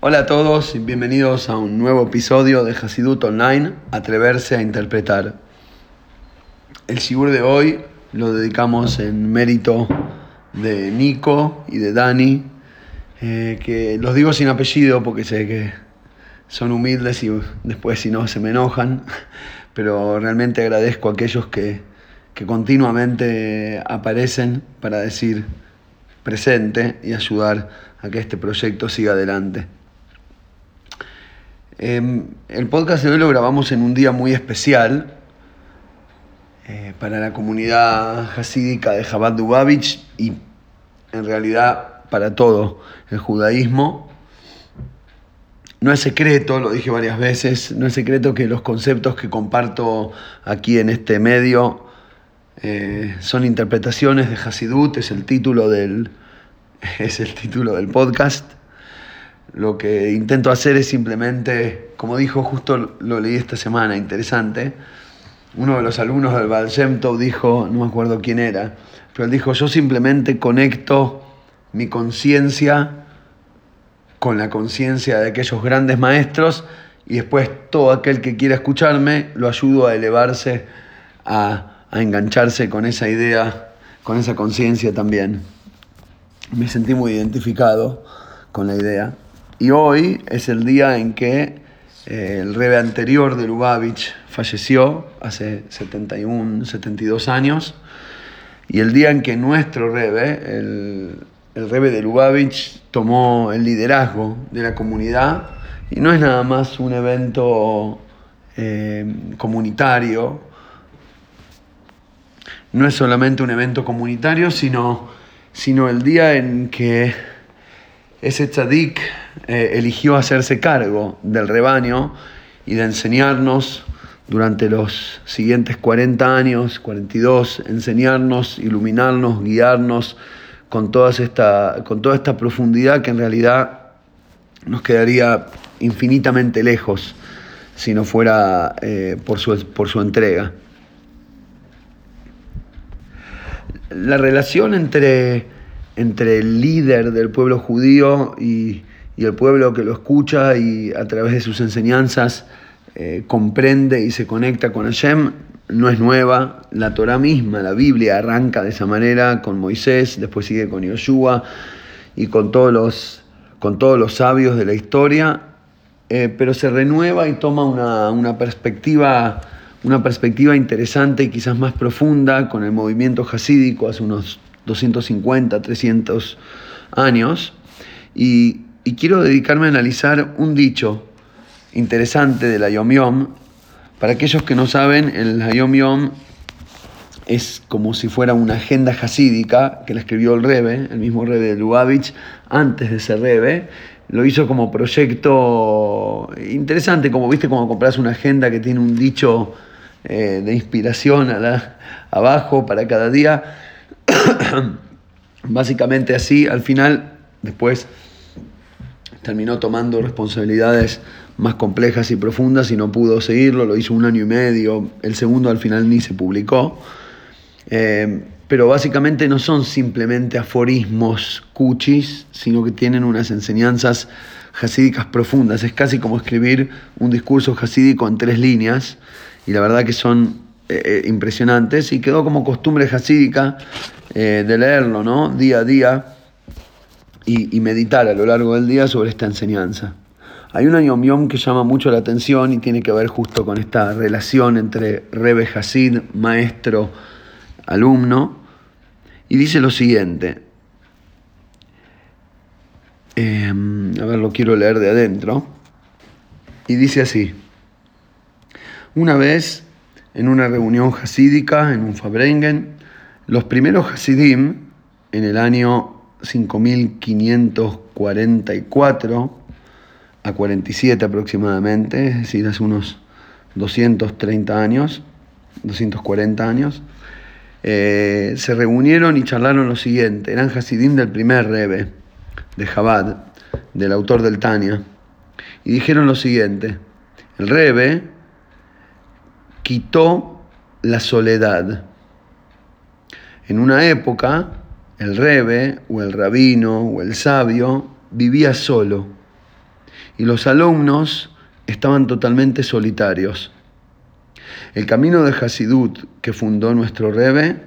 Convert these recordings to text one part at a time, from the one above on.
Hola a todos y bienvenidos a un nuevo episodio de Hasidut Online, Atreverse a Interpretar. El Sigur de hoy lo dedicamos en mérito de Nico y de Dani, eh, que los digo sin apellido porque sé que son humildes y después si no se me enojan, pero realmente agradezco a aquellos que, que continuamente aparecen para decir presente y ayudar a que este proyecto siga adelante. Em, el podcast de hoy lo grabamos en un día muy especial eh, para la comunidad hasídica de Chabad Dubavitch y en realidad para todo el judaísmo. No es secreto, lo dije varias veces, no es secreto que los conceptos que comparto aquí en este medio eh, son interpretaciones de Hasidut, es el título del, es el título del podcast. Lo que intento hacer es simplemente, como dijo, justo lo leí esta semana, interesante. Uno de los alumnos del Baal dijo, no me acuerdo quién era, pero él dijo, yo simplemente conecto mi conciencia con la conciencia de aquellos grandes maestros y después todo aquel que quiera escucharme lo ayudo a elevarse, a, a engancharse con esa idea, con esa conciencia también. Me sentí muy identificado con la idea. Y hoy es el día en que eh, el rebe anterior de Lubavitch falleció, hace 71, 72 años, y el día en que nuestro rebe, el, rebe de Lubavitch, tomó el liderazgo de la comunidad, y no es nada más un evento eh, comunitario, no es solamente un evento comunitario, sino, sino el día en que ese tzadik eh, eligió hacerse cargo del rebaño y de enseñarnos durante los siguientes 40 años, 42, enseñarnos, iluminarnos, guiarnos con, esta, con toda esta profundidad que en realidad nos quedaría infinitamente lejos si no fuera eh, por, su, por su entrega. La relación entre entre el líder del pueblo judío y, el pueblo que lo escucha y a través de sus enseñanzas eh, comprende y se conecta con Hashem, no es nueva. La Torah misma, la Biblia, arranca de esa manera con Moisés, después sigue con Yoshua y con todos los, con todos los sabios de la historia, eh, pero se renueva y toma una, una, perspectiva, una perspectiva interesante y quizás más profunda con el movimiento hasídico hace unos 250, 300 años, y, quiero dedicarme a analizar un dicho interesante de la Yom Yom. Para aquellos que no saben, el Yom Yom es como si fuera una agenda hasídica que la escribió el Rebe, el mismo Rebe de Lubavitch, antes de ser Rebe. Lo hizo como proyecto interesante, como viste, como compras una agenda que tiene un dicho eh, de inspiración abajo para cada día. Básicamente así, al final, después terminó tomando responsabilidades más complejas y profundas y no pudo seguirlo, lo hizo un año y medio, el segundo al final ni se publicó. Eh, pero básicamente no son simplemente aforismos cuchis, sino que tienen unas enseñanzas hasídicas profundas. Es casi como escribir un discurso hasídico en tres líneas, y la verdad que son eh, eh, impresionantes, y quedó como costumbre hasídica eh, de leerlo, ¿no? Día a día y, meditar a lo largo del día sobre esta enseñanza. Hay una Yom que llama mucho la atención y tiene que ver justo con esta relación entre Rebe Hasid, maestro, alumno, y dice lo siguiente. Em, a ver, lo quiero leer de adentro. Y dice así. Una vez, en una reunión hasídica en un Fabrengen, los primeros Hasidim, en el año 5544 a 47 aproximadamente, es decir, hace unos 230 años, 240 años, eh, se reunieron y charlaron lo siguiente. Eran Hasidim del primer Rebe, de Jabad, del autor del Tania, y dijeron lo siguiente. El Rebe quitó la soledad en una época, el rebe o el rabino o el sabio vivía solo y los alumnos estaban totalmente solitarios. El camino de Hasidut que fundó nuestro Rebe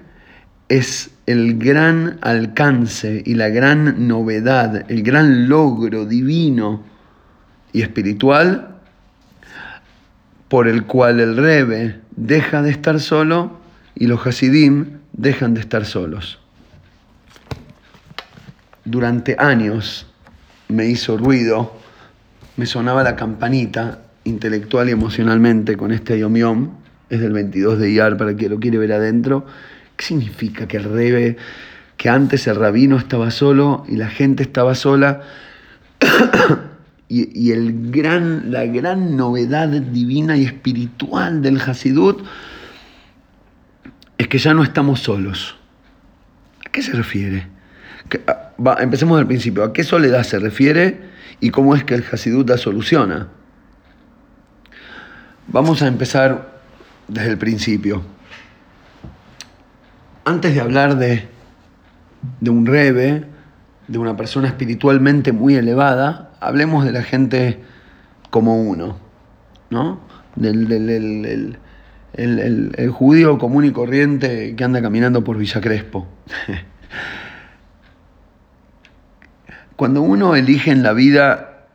es el gran alcance y la gran novedad, el gran logro divino y espiritual por el cual el Rebe deja de estar solo y los Hasidim dejan de estar solos. Durante años me hizo ruido, me sonaba la campanita intelectual y emocionalmente con este Yom es del 22 de Iyar para quien lo quiere ver adentro. ¿Qué significa que el Rebe, que antes el rabino estaba solo y la gente estaba sola? y, el gran, la gran novedad divina y espiritual del Hasidut es que ya no estamos solos. ¿A qué se refiere? Ah, empecemos del principio. ¿A qué soledad se refiere y cómo es que el Hasidut la soluciona? Vamos a empezar desde el principio. Antes de hablar de, de un rebe, de una persona espiritualmente muy elevada, hablemos de la gente como uno, ¿no? Del, el, judío común y corriente que anda caminando por Villa Crespo. Cuando uno elige en la vida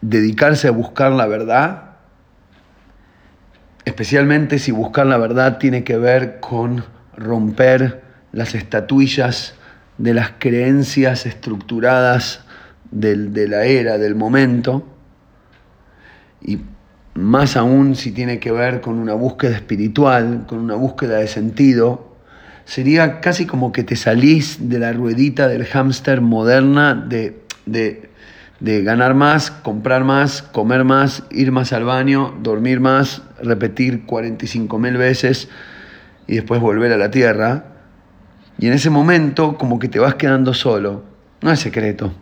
dedicarse a buscar la verdad, especialmente si buscar la verdad tiene que ver con romper las estatuillas de las creencias estructuradas de la era, del momento, y más aún si tiene que ver con una búsqueda espiritual, con una búsqueda de sentido, sería casi como que te salís de la ruedita del hámster moderna de, de, de ganar más, comprar más, comer más, ir más al baño, dormir más, repetir 45 mil veces y después volver a la tierra. Y en ese momento como que te vas quedando solo. No es secreto.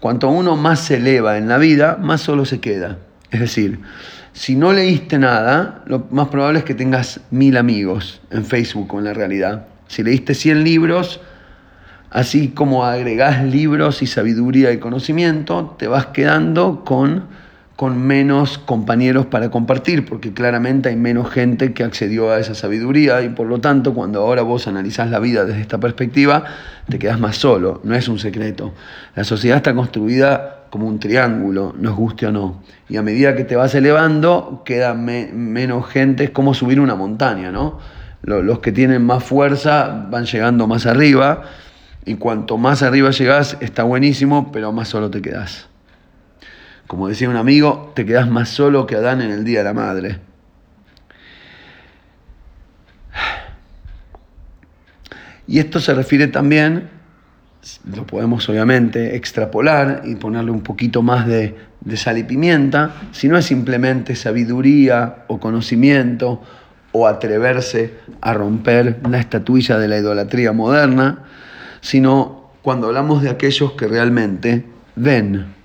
Cuanto uno más se eleva en la vida, más solo se queda. Es decir, si no leíste nada, lo más probable es que tengas mil amigos en Facebook o en la realidad. Si leíste 100 libros, así como agregás libros y sabiduría y conocimiento, te vas quedando con con menos compañeros para compartir, porque claramente hay menos gente que accedió a esa sabiduría y por lo tanto cuando ahora vos analizás la vida desde esta perspectiva, te quedas más solo, no es un secreto. La sociedad está construida como un triángulo, nos guste o no. Y a medida que te vas elevando, queda menos gente, es como subir una montaña, ¿no? Los que tienen más fuerza van llegando más arriba y cuanto más arriba llegás está buenísimo, pero más solo te quedas. Como decía un amigo, te quedas más solo que Adán en el Día de la Madre. Y esto se refiere también, lo podemos obviamente extrapolar y ponerle un poquito más de, de sal y pimienta, si no es simplemente sabiduría o conocimiento o atreverse a romper la estatuilla de la idolatría moderna, sino cuando hablamos de aquellos que realmente ven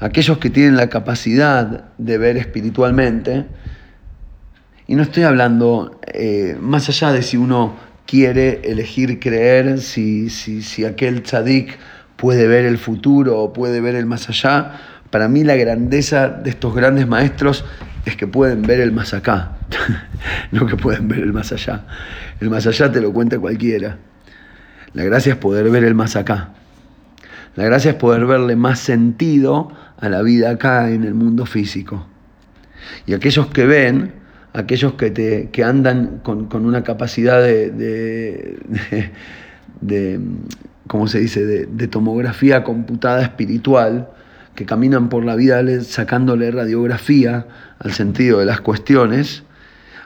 aquellos que tienen la capacidad de ver espiritualmente, y no estoy hablando eh, más allá de si uno quiere elegir creer, si, si, aquel tzadik puede ver el futuro o puede ver el más allá, para mí la grandeza de estos grandes maestros es que pueden ver el más acá, no que pueden ver el más allá. El más allá te lo cuenta cualquiera. La gracia es poder ver el más acá. La gracia es poder verle más sentido a la vida acá en el mundo físico. Y aquellos que ven, aquellos que, te, que andan con, una capacidad de, de, de, ¿cómo se dice?, de, tomografía computada espiritual, que caminan por la vida sacándole radiografía al sentido de las cuestiones,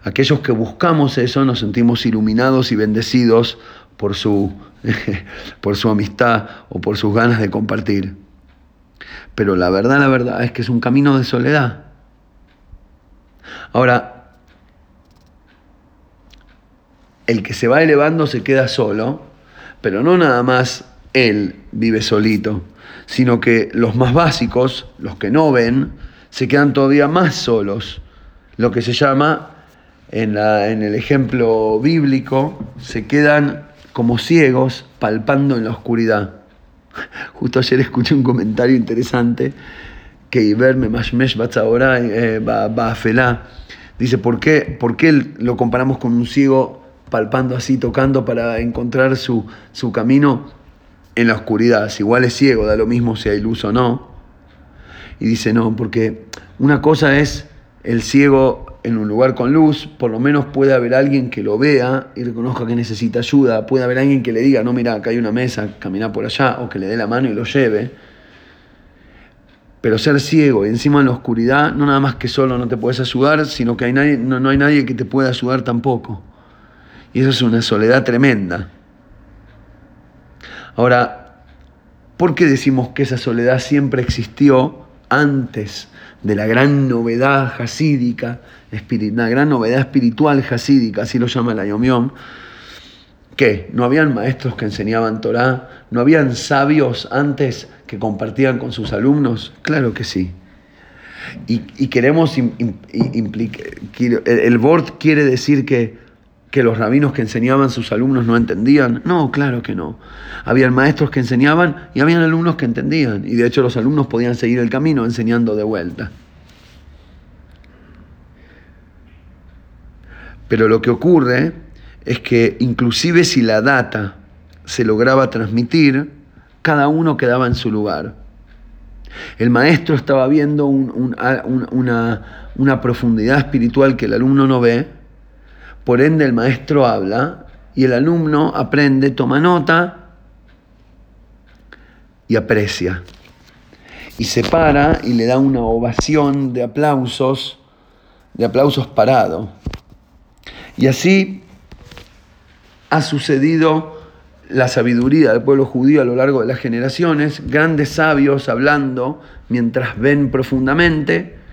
aquellos que buscamos eso nos sentimos iluminados y bendecidos por su, por su amistad o por sus ganas de compartir. Pero la verdad, la verdad es que es un camino de soledad. Ahora, el que se va elevando se queda solo, pero no nada más él vive solito, sino que los más básicos, los que no ven, se quedan todavía más solos. Lo que se llama, en, la, en el ejemplo bíblico, se quedan como ciegos palpando en la oscuridad. Justo ayer escuché un comentario interesante que Iber Memashmesh Batzahora Baafelá. Dice, ¿por qué, ¿por qué lo comparamos con un ciego palpando así, tocando para encontrar su, su camino en la oscuridad? Si igual es ciego, da lo mismo si hay luz o no. Y dice, no, porque una cosa es el ciego en un lugar con luz, por lo menos puede haber alguien que lo vea y reconozca que necesita ayuda, puede haber alguien que le diga, no, mira, acá hay una mesa, camina por allá, o que le dé la mano y lo lleve. Pero ser ciego y encima en la oscuridad, no nada más que solo no te puedes ayudar, sino que hay nadie, no, no hay nadie que te pueda ayudar tampoco. Y eso es una soledad tremenda. Ahora, ¿por qué decimos que esa soledad siempre existió antes de la gran novedad hasídica, la gran novedad espiritual hasídica, así lo llama la Yomión? ¿Qué? ¿No habían maestros que enseñaban Torah? ¿No habían sabios antes que compartían con sus alumnos? Claro que sí. Y, queremos implicar, el, board quiere decir que, que los rabinos que enseñaban sus alumnos no entendían. No, claro que no. Habían maestros que enseñaban y habían alumnos que entendían. Y de hecho los alumnos podían seguir el camino enseñando de vuelta. Pero lo que ocurre es que inclusive si la data se lograba transmitir, cada uno quedaba en su lugar. El maestro estaba viendo una, una profundidad espiritual que el alumno no ve, por ende el maestro habla y el alumno aprende, toma nota y aprecia. Y se para y le da una ovación de aplausos, de aplausos parados. Y así ha sucedido la sabiduría del pueblo judío a lo largo de las generaciones, grandes sabios hablando mientras ven profundamente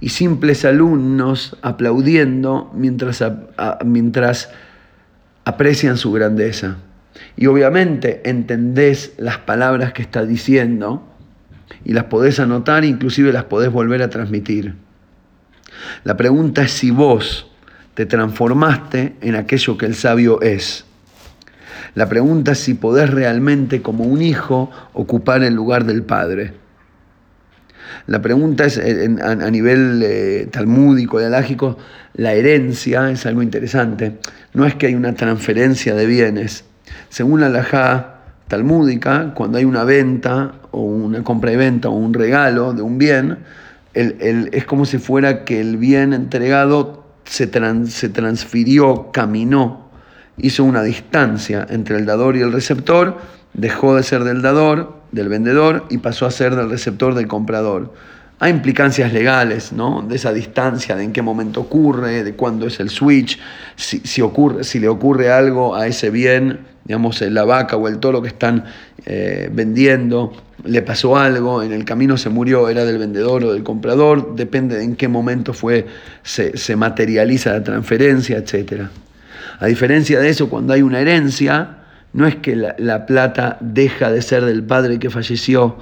y simples alumnos aplaudiendo mientras, mientras aprecian su grandeza. Y obviamente entendés las palabras que está diciendo y las podés anotar, inclusive las podés volver a transmitir. La pregunta es si vos te transformaste en aquello que el sabio es. La pregunta es si podés realmente como un hijo ocupar el lugar del padre. La pregunta es, a, nivel eh, talmúdico y alágico, la herencia es algo interesante. No es que hay una transferencia de bienes. Según la alajá talmúdica, cuando hay una venta o una compra y venta o un regalo de un bien, es como si fuera que el bien entregado se, se transfirió, caminó, hizo una distancia entre el dador y el receptor, dejó de ser del dador, del vendedor, y pasó a ser del receptor, del comprador. Hay implicancias legales, ¿no? De esa distancia, de en qué momento ocurre, de cuándo es el switch, si, ocurre, si le ocurre algo a ese bien, digamos, la vaca o el toro que están eh, vendiendo, le pasó algo, en el camino se murió, era del vendedor o del comprador, depende de en qué momento fue, se, materializa la transferencia, etc. A diferencia de eso, cuando hay una herencia, no es que la, la plata deja de ser del padre que falleció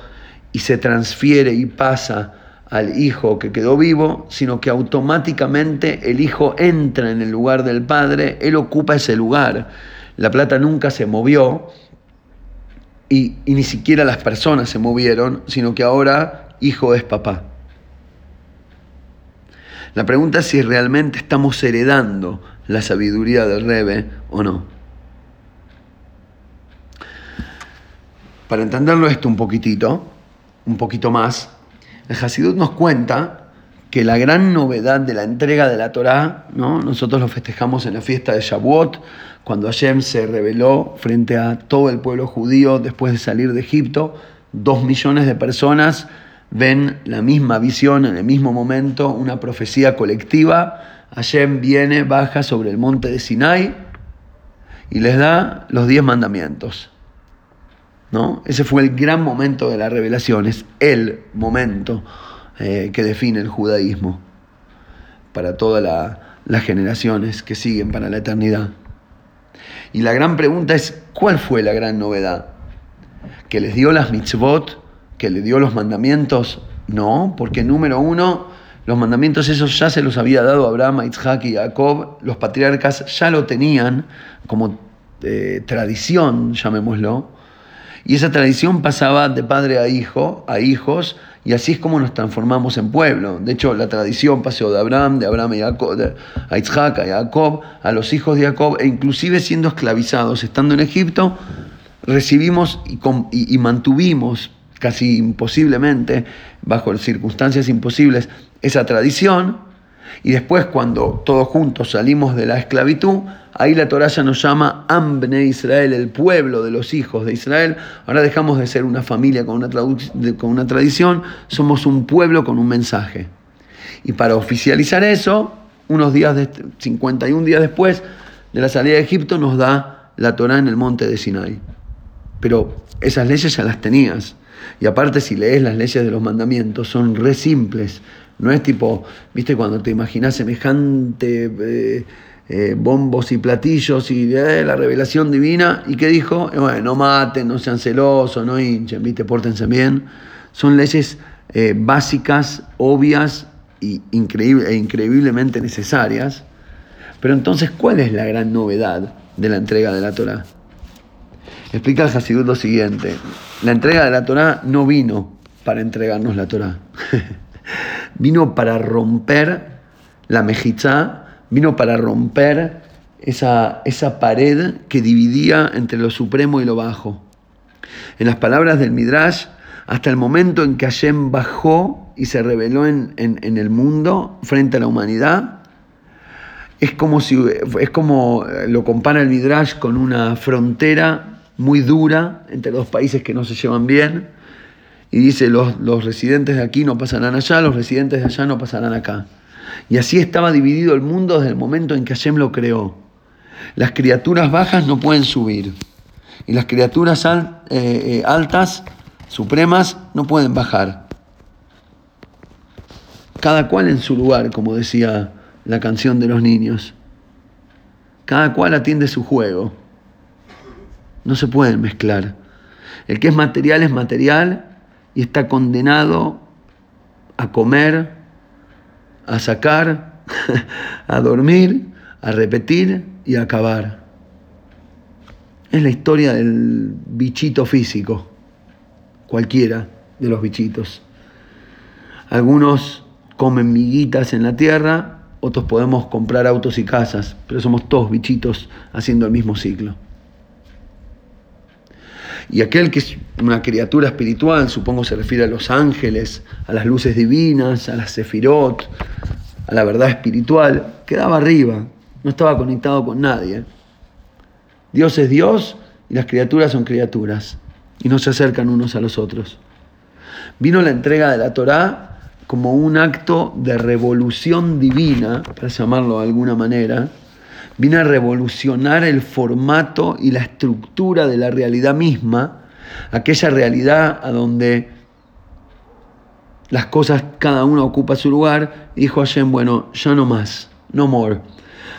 y se transfiere y pasa al hijo que quedó vivo, sino que automáticamente el hijo entra en el lugar del padre, él ocupa ese lugar. La plata nunca se movió, y, ni siquiera las personas se movieron, sino que ahora hijo es papá. La pregunta es si realmente estamos heredando la sabiduría del Rebe o no. Para entenderlo esto un poquitito, un poquito más, el Hasidut nos cuenta que la gran novedad de la entrega de la Torá, ¿no? nosotros lo festejamos en la fiesta de Shavuot, cuando Hashem se reveló frente a todo el pueblo judío después de salir de Egipto, dos millones de personas ven la misma visión en el mismo momento, una profecía colectiva. Hashem viene, baja sobre el monte de Sinai y les da los diez mandamientos. ¿No? Ese fue el gran momento de la revelación, es el momento eh, que define el judaísmo para todas las generaciones que siguen para la eternidad. Y la gran pregunta es, ¿cuál fue la gran novedad? ¿Que les dio las mitzvot? ¿Que les dio los mandamientos? No, porque número uno, los mandamientos esos ya se los había dado Abraham, Isaac y Jacob, los patriarcas ya lo tenían como eh, tradición, llamémoslo, y esa tradición pasaba de padre a hijo, a hijos, Y así es como nos transformamos en pueblo. De hecho, la tradición pasó de Abraham, de Abraham a, a Isaac, a Jacob, a los hijos de Jacob, e inclusive siendo esclavizados, estando en Egipto, recibimos y, y mantuvimos casi imposiblemente, bajo circunstancias imposibles, esa tradición. Y después, cuando todos juntos salimos de la esclavitud, Ahí la Torah ya nos llama Ambne Israel, el pueblo de los hijos de Israel. Ahora dejamos de ser una familia con una, con una tradición, somos un pueblo con un mensaje. Y para oficializar eso, unos días, de, 51 días después de la salida de Egipto, nos da la Torah en el monte de Sinai. Pero esas leyes ya las tenías. Y aparte, si lees las leyes de los mandamientos, son re simples. No es tipo, viste, cuando te imaginas semejante. Eh, eh, bombos y platillos y eh, la revelación divina. ¿Y qué dijo? Bueno, no maten, no sean celosos, no hinchen, ¿viste? Pórtense bien. Son leyes básicas, obvias increíble, e increíblemente necesarias. Pero entonces, ¿cuál es la gran novedad de la entrega de la Torah? Explica el Hasidut lo siguiente. La entrega de la Torah no vino para entregarnos la Torah. vino para romper la mejizá vino para romper esa, esa pared que dividía entre lo supremo y lo bajo. En las palabras del Midrash, hasta el momento en que Hashem bajó y se reveló en, el mundo frente a la humanidad, es como, si, es como lo compara el Midrash con una frontera muy dura entre dos países que no se llevan bien. Y dice, los, los residentes de aquí no pasarán allá, los residentes de allá no pasarán acá. Y así estaba dividido el mundo desde el momento en que Hashem lo creó. Las criaturas bajas no pueden subir. Y las criaturas eh, eh, altas, supremas, no pueden bajar. Cada cual en su lugar, como decía la canción de los niños. Cada cual atiende su juego. No se pueden mezclar. El que es material es material y está condenado a comer a sacar, a dormir, a repetir y a acabar. Es la historia del bichito físico, cualquiera de los bichitos. Algunos comen miguitas en la tierra, otros podemos comprar autos y casas, pero somos todos bichitos haciendo el mismo ciclo. Y aquel que es una criatura espiritual, supongo se refiere a los ángeles, a las luces divinas, a las sefirot, a la verdad espiritual, quedaba arriba, no estaba conectado con nadie. Dios es Dios y las criaturas son criaturas y no se acercan unos a los otros. Vino la entrega de la Torá como un acto de revolución divina, para llamarlo de alguna manera, vino a revolucionar el formato y la estructura de la realidad misma, aquella realidad a donde las cosas, cada uno ocupa su lugar, dijo Hashem, bueno, ya no más, no more.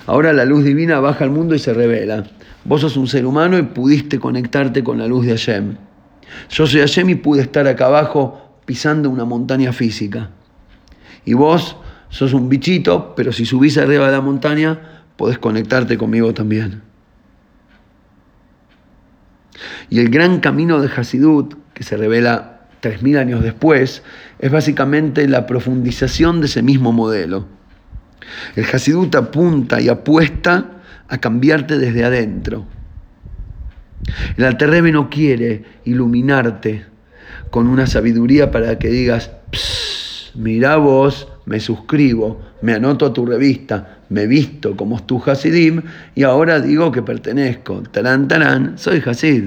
Ahora la luz divina baja al mundo y se revela. Vos sos un ser humano y pudiste conectarte con la luz de Hashem. Yo soy Hashem y pude estar acá abajo pisando una montaña física. Y vos sos un bichito, pero si subís arriba de la montaña, podés conectarte conmigo también. Y el gran camino de Hasidut, que se revela tres mil años después, es básicamente la profundización de ese mismo modelo. El Hasidut apunta y apuesta a cambiarte desde adentro. El Alterrebe no quiere iluminarte con una sabiduría para que digas, mira vos, me suscribo, me anoto a tu revista, me visto como tu Hasidim y ahora digo que pertenezco, tarán, tarán, soy Hasid.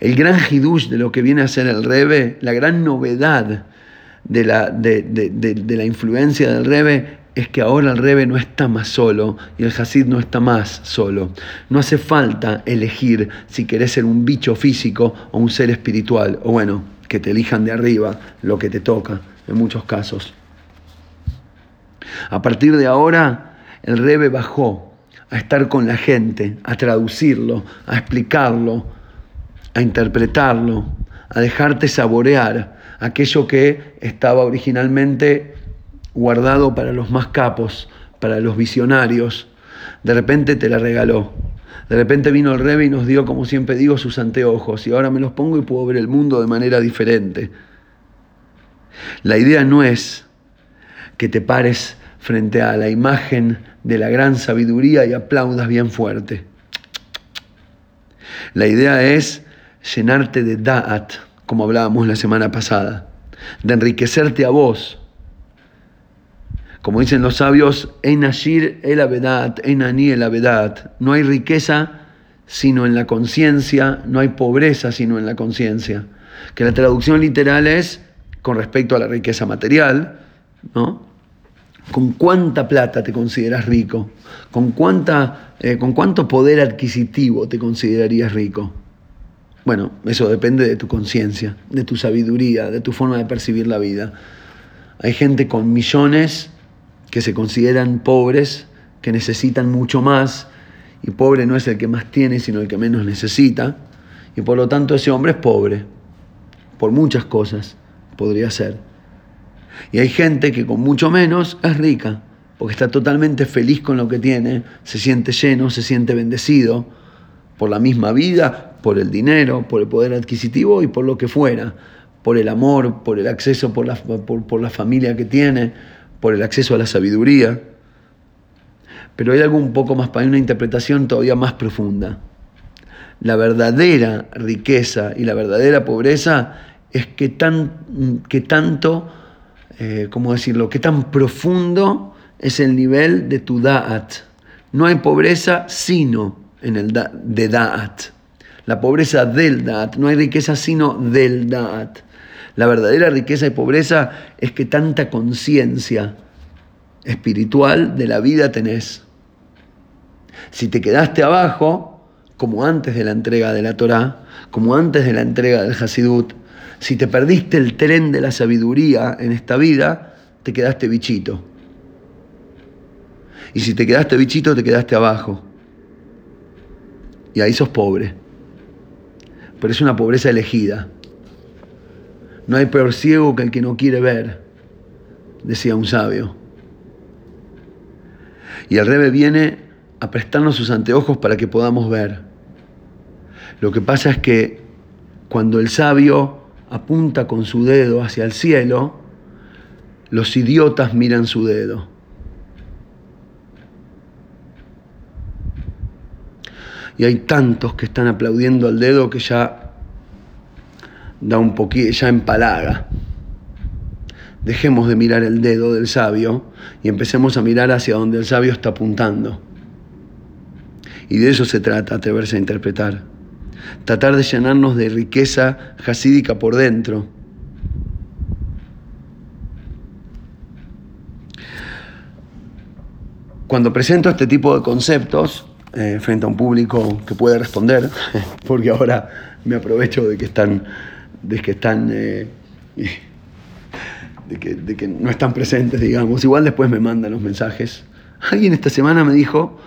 El gran hidush de lo que viene a ser el Rebe, la gran novedad de la, de, la influencia del Rebe es que ahora el Rebe no está más solo y el Hasid no está más solo. No hace falta elegir si querés ser un bicho físico o un ser espiritual, o bueno, que te elijan de arriba lo que te toca en muchos casos. A partir de ahora, el Rebe bajó a estar con la gente, a traducirlo, a explicarlo, a interpretarlo, a dejarte saborear aquello que estaba originalmente guardado para los más capos, para los visionarios. De repente te la regaló. De repente vino el Rebe y nos dio, como siempre digo, sus anteojos y ahora me los pongo y puedo ver el mundo de manera diferente. La idea no es que te pares frente a la imagen de la gran sabiduría y aplaudas bien fuerte. La idea es llenarte de da'at, como hablábamos la semana pasada, de enriquecerte a vos. Como dicen los sabios, en ashir el abedat, en ani el abedat. No hay riqueza sino en la conciencia, no hay pobreza sino en la conciencia. Que la traducción literal es con respecto a la riqueza material, ¿no? ¿Con cuánta plata te consideras rico? ¿Con, cuánta, eh, ¿Con cuánto poder adquisitivo te considerarías rico? Bueno, eso depende de tu conciencia, de tu sabiduría, de tu forma de percibir la vida. Hay gente con millones que se consideran pobres, que necesitan mucho más, y pobre no es el que más tiene, sino el que menos necesita, y por lo tanto ese hombre es pobre, por muchas cosas podría ser. Y hay gente que con mucho menos es rica, porque está totalmente feliz con lo que tiene, se siente lleno, se siente bendecido por la misma vida, por el dinero, por el poder adquisitivo y por lo que fuera, por el amor, por el acceso, por la, por, la familia que tiene, por el acceso a la sabiduría. Pero hay algo un poco más, para una interpretación todavía más profunda. La verdadera riqueza y la verdadera pobreza es que, tan, que tanto eh, ¿cómo decirlo?, qué tan profundo es el nivel de tu da'at. No hay pobreza sino en el de da'at. La pobreza del da'at. No hay riqueza sino del da'at. La verdadera riqueza y pobreza es que tanta conciencia espiritual de la vida tenés. Si te quedaste abajo, como antes de la entrega de la Torá, como antes de la entrega del Hasidut, si te perdiste el tren de la sabiduría en esta vida, te quedaste bichito. Y si te quedaste bichito, te quedaste abajo. Y ahí sos pobre. Pero es una pobreza elegida. No hay peor ciego que el que no quiere ver, decía un sabio. Y el Rebe viene a prestarnos sus anteojos para que podamos ver. Lo que pasa es que cuando el sabio apunta con su dedo hacia el cielo, los idiotas miran su dedo. Y hay tantos que están aplaudiendo al dedo que ya da un poquito, ya empalaga. Dejemos de mirar el dedo del sabio y empecemos a mirar hacia donde el sabio está apuntando. Y de eso se trata, atreverse a interpretar tratar de llenarnos de riqueza jasídica por dentro. Cuando presento este tipo de conceptos eh, frente a un público que puede responder, porque ahora me aprovecho de que están, de que están, eh, de, que, de que no están presentes, digamos, igual después me mandan los mensajes. Alguien esta semana me dijo,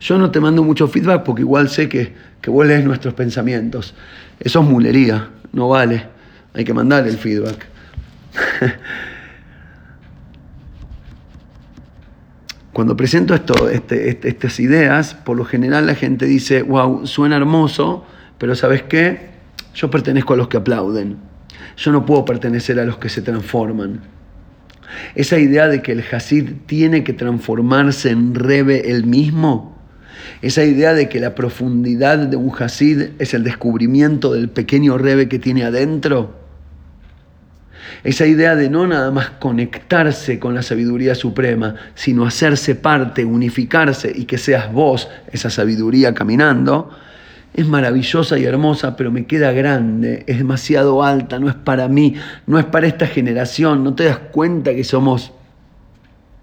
yo no te mando mucho feedback porque igual sé que, que vos lees nuestros pensamientos. Eso es mulería, no vale. Hay que mandar el feedback. Cuando presento esto, este, este, estas ideas, por lo general la gente dice, wow, suena hermoso, pero ¿sabes qué? Yo pertenezco a los que aplauden. Yo no puedo pertenecer a los que se transforman. Esa idea de que el Hasid tiene que transformarse en Rebe el mismo, esa idea de que la profundidad de un Hasid es el descubrimiento del pequeño Rebe que tiene adentro. Esa idea de no nada más conectarse con la sabiduría suprema, sino hacerse parte, unificarse y que seas vos esa sabiduría caminando, es maravillosa y hermosa, pero me queda grande, es demasiado alta, no es para mí, no es para esta generación, no te das cuenta que somos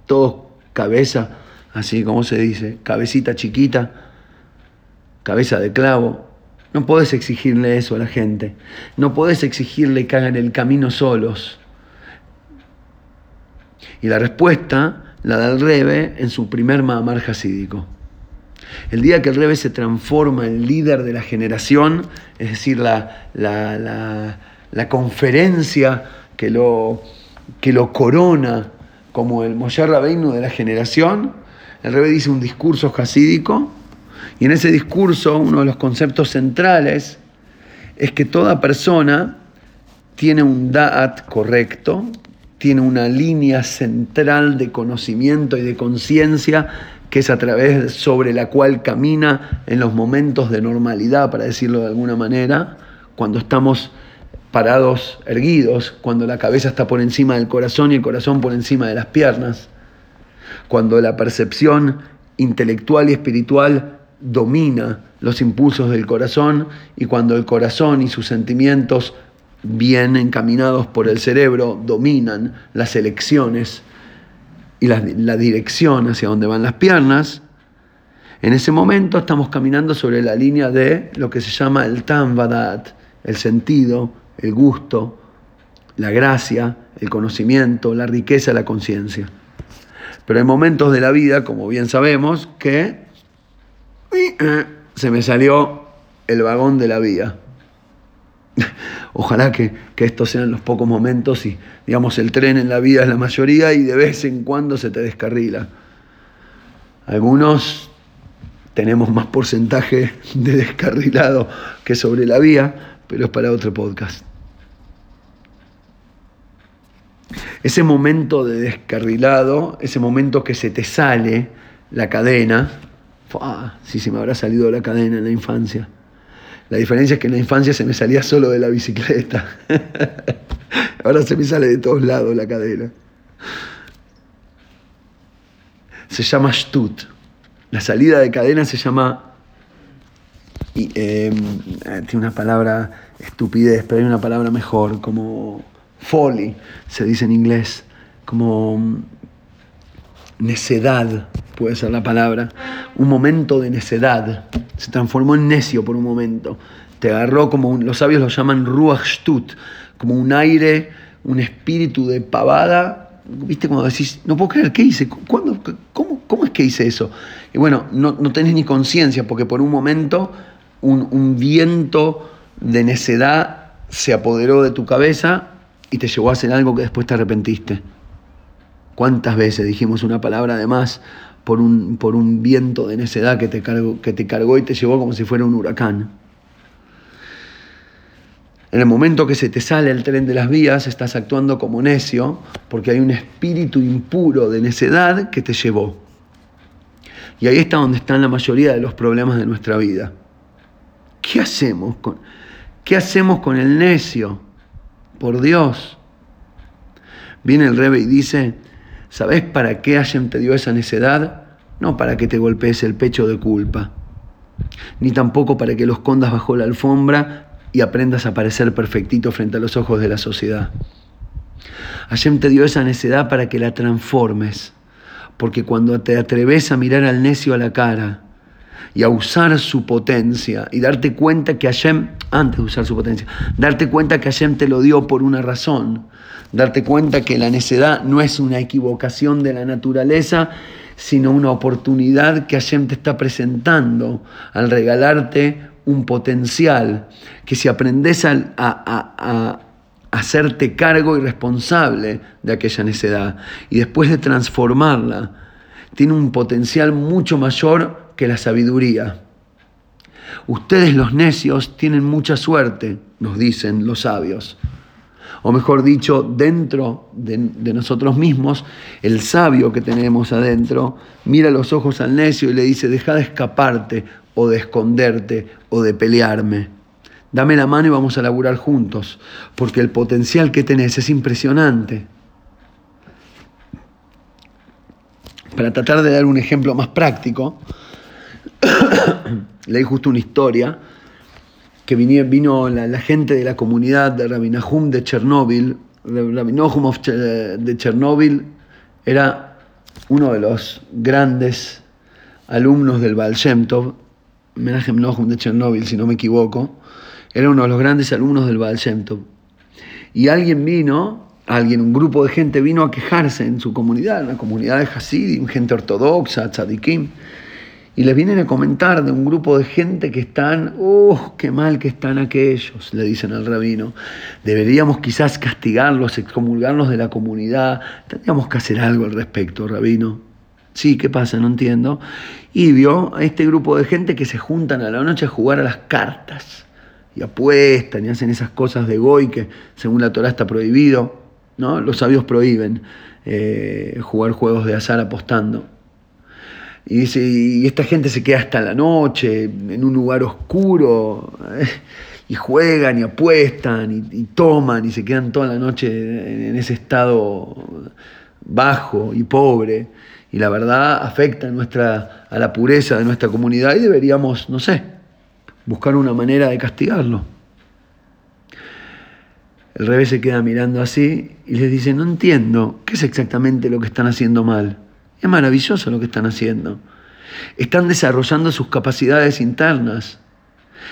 todos cabeza así como se dice, cabecita chiquita, cabeza de clavo. No puedes exigirle eso a la gente. No puedes exigirle que hagan el camino solos. Y la respuesta la da el Rebe en su primer Mahamar Hasídico. El día que el Rebe se transforma en líder de la generación, es decir, la, la, conferencia que lo, que lo corona como el Moshe Rabbeinu de la generación, el Rebe dice un discurso jasídico Y en ese discurso uno de los conceptos centrales es que toda persona tiene un da'at correcto, tiene una línea central de conocimiento y de conciencia es a través sobre la cual camina en los momentos de normalidad, para decirlo de alguna manera, cuando estamos parados erguidos, cuando la cabeza está por encima del corazón y el corazón por encima de las piernas, cuando la percepción intelectual y espiritual domina los impulsos del corazón y cuando el corazón y sus sentimientos bien encaminados por el cerebro dominan las elecciones y la, dirección hacia donde van las piernas, en ese momento estamos caminando sobre la línea de lo que se llama el tamvadat, el sentido, el gusto, la gracia, el conocimiento, la riqueza, la conciencia. Pero hay momentos de la vida, como bien sabemos, que se me salió el vagón de la vía. Ojalá que, que, estos sean los pocos momentos y, digamos, el tren en la vida es la mayoría y de vez en cuando se te descarrila. Algunos tenemos más porcentaje de descarrilado que sobre la vía, pero es para otro podcast. Ese momento de descarrilado, ese momento que se te sale la cadena, si se me habrá salido la cadena en la infancia. La diferencia es que en la infancia se me salía solo de la bicicleta. Ahora se me sale de todos lados la cadena. Se llama Stut. La salida de cadena se llama. Y, em, eh, tiene una palabra estupidez, pero hay una palabra mejor, como folly, se dice en inglés, como necedad, puede ser la palabra, un momento de necedad, se transformó en necio por un momento, te agarró como un, los sabios lo llaman ruach shtut, como un aire, un espíritu de pavada, viste cuando decís, no puedo creer, ¿qué hice? ¿Cuándo, cómo, cómo, es que hice eso? Y bueno, no, no tenés ni conciencia, porque por un momento un, un viento de necedad se apoderó de tu cabeza y te llevó a hacer algo que después te arrepentiste. ¿Cuántas veces dijimos una palabra de más por un, por un viento de necedad que te, cargó, que te cargó y te llevó como si fuera un huracán? En el momento que se te sale el tren de las vías, estás actuando como necio porque hay un espíritu impuro de necedad que te llevó. Y ahí está donde están la mayoría de los problemas de nuestra vida. ¿Qué hacemos con, qué hacemos con el necio? por Dios. Viene el rebe y dice, ¿sabes para qué Hashem te dio esa necedad? No para que te golpees el pecho de culpa, ni tampoco para que lo escondas bajo la alfombra y aprendas a parecer perfectito frente a los ojos de la sociedad. Hashem te dio esa necedad para que la transformes, porque cuando te atreves a mirar al necio a la cara, y a usar su potencia y darte cuenta que Hashem, antes de usar su potencia, darte cuenta que Hashem te lo dio por una razón, darte cuenta que la necedad no es una equivocación de la naturaleza, sino una oportunidad que Hashem te está presentando al regalarte un potencial, que si aprendes a, a, a hacerte cargo y responsable de aquella necedad y después de transformarla, tiene un potencial mucho mayor que la sabiduría. Ustedes los necios tienen mucha suerte, nos dicen los sabios. O mejor dicho, dentro de, nosotros mismos, el sabio que tenemos adentro mira los ojos al necio y le dice, deja de escaparte o de esconderte o de pelearme. Dame la mano y vamos a laburar juntos, porque el potencial que tenés es impresionante. Para tratar de dar un ejemplo más práctico, leí justo una historia que vino, la, gente de la comunidad de Rabinahum de Chernóbil. Rabinahum de Chernóbil era uno de los grandes alumnos del Baal Shem Tov, de Chernóbil, si no me equivoco, era uno de los grandes alumnos del Baal Shem. Y alguien vino, alguien, un grupo de gente vino a quejarse en su comunidad, una comunidad de Hasidim, gente ortodoxa, tzadikim, y les vienen a comentar de un grupo de gente que están, ¡oh, qué mal que están aquellos! Le dicen al rabino. Deberíamos quizás castigarlos, excomulgarlos de la comunidad. Tendríamos que hacer algo al respecto, rabino. Sí, ¿qué pasa? No entiendo. Y vio a este grupo de gente que se juntan a la noche a jugar a las cartas. Y apuestan y hacen esas cosas de goy que según la Torah está prohibido. ¿no? Los sabios prohíben eh, jugar juegos de azar apostando. Y dice, y esta gente se queda hasta la noche, en un lugar oscuro, y juegan y apuestan y, toman y se quedan toda la noche en, ese estado bajo y pobre. Y la verdad afecta a, nuestra, a la pureza de nuestra comunidad y deberíamos, no sé, buscar una manera de castigarlo. El revés se queda mirando así y les dice, no entiendo, ¿qué es exactamente lo que están haciendo mal? Es maravilloso lo que están haciendo. Están desarrollando sus capacidades internas.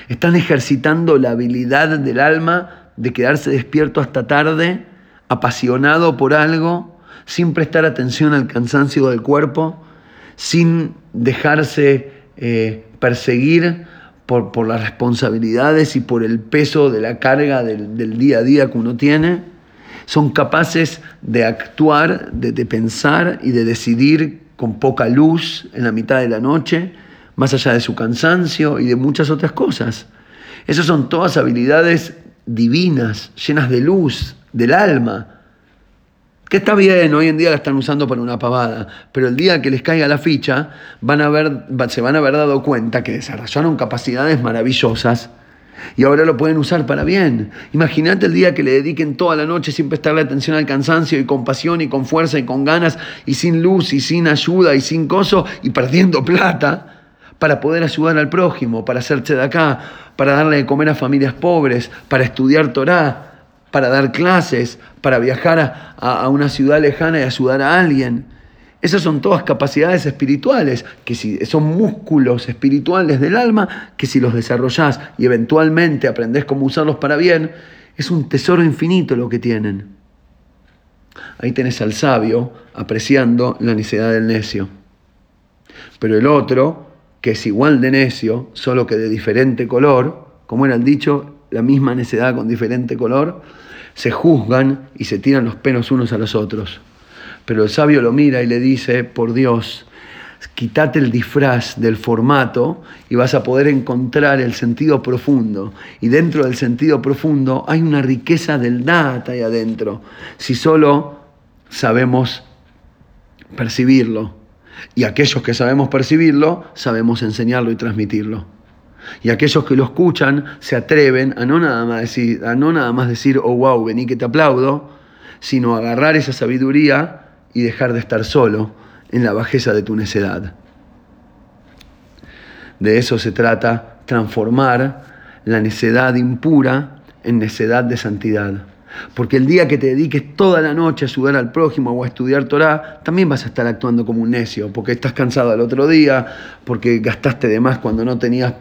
Están ejercitando la habilidad del alma de quedarse despierto hasta tarde, apasionado por algo, sin prestar atención al cansancio del cuerpo, sin dejarse eh, perseguir por, las responsabilidades y por el peso de la carga del día a día que uno tiene son capaces de actuar, de, pensar y de decidir con poca luz en la mitad de la noche, más allá de su cansancio y de muchas otras cosas. Esas son todas habilidades divinas, llenas de luz, del alma. Que está bien, hoy en día la están usando para una pavada, pero el día que les caiga la ficha van a ver, se van a haber dado cuenta que desarrollaron capacidades maravillosas y ahora lo pueden usar para bien. Imagínate el día que le dediquen toda la noche sin prestarle atención al cansancio y con pasión y con fuerza y con ganas y sin luz y sin ayuda y sin coso y perdiendo plata para poder ayudar al prójimo, para hacerse de acá, para darle de comer a familias pobres, para estudiar Torah, para dar clases, para viajar a, a una ciudad lejana y ayudar a alguien. Esas son todas capacidades espirituales, que si, son músculos espirituales del alma, que si los desarrollás y eventualmente aprendés cómo usarlos para bien, es un tesoro infinito lo que tienen. Ahí tenés al sabio apreciando la necedad del necio. Pero el otro, que es igual de necio, solo que de diferente color, como era el dicho, la misma necedad con diferente color, se juzgan y se tiran los pelos unos a los otros. Pero el sabio lo mira y le dice, por Dios, quítate el disfraz del formato y vas a poder encontrar el sentido profundo. Y dentro del sentido profundo hay una riqueza del data ahí adentro, si solo sabemos percibirlo. Y aquellos que sabemos percibirlo, sabemos enseñarlo y transmitirlo. Y aquellos que lo escuchan se atreven a no nada más decir, a no nada más decir oh wow, vení que te aplaudo, sino agarrar esa sabiduría y dejar de estar solo en la bajeza de tu necedad. De eso se trata, transformar la necedad impura en necedad de santidad. Porque el día que te dediques toda la noche a ayudar al prójimo o a estudiar Torah, también vas a estar actuando como un necio, porque estás cansado al otro día, porque gastaste de más cuando no tenías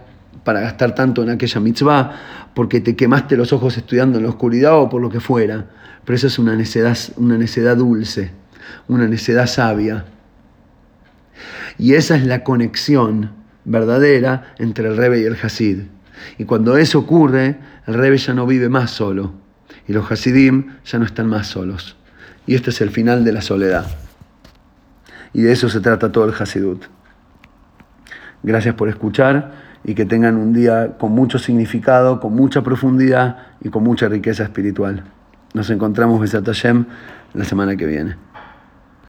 para gastar tanto en aquella mitzvah, porque te quemaste los ojos estudiando en la oscuridad o por lo que fuera. Pero eso es una necedad, una necedad dulce una necedad sabia. Y esa es la conexión verdadera entre el Rebe y el Hasid. Y cuando eso ocurre, el Rebe ya no vive más solo. Y los Hasidim ya no están más solos. Y este es el final de la soledad. Y de eso se trata todo el Hasidut. Gracias por escuchar y que tengan un día con mucho significado, con mucha profundidad y con mucha riqueza espiritual. Nos encontramos, Besat Hashem, la semana que viene.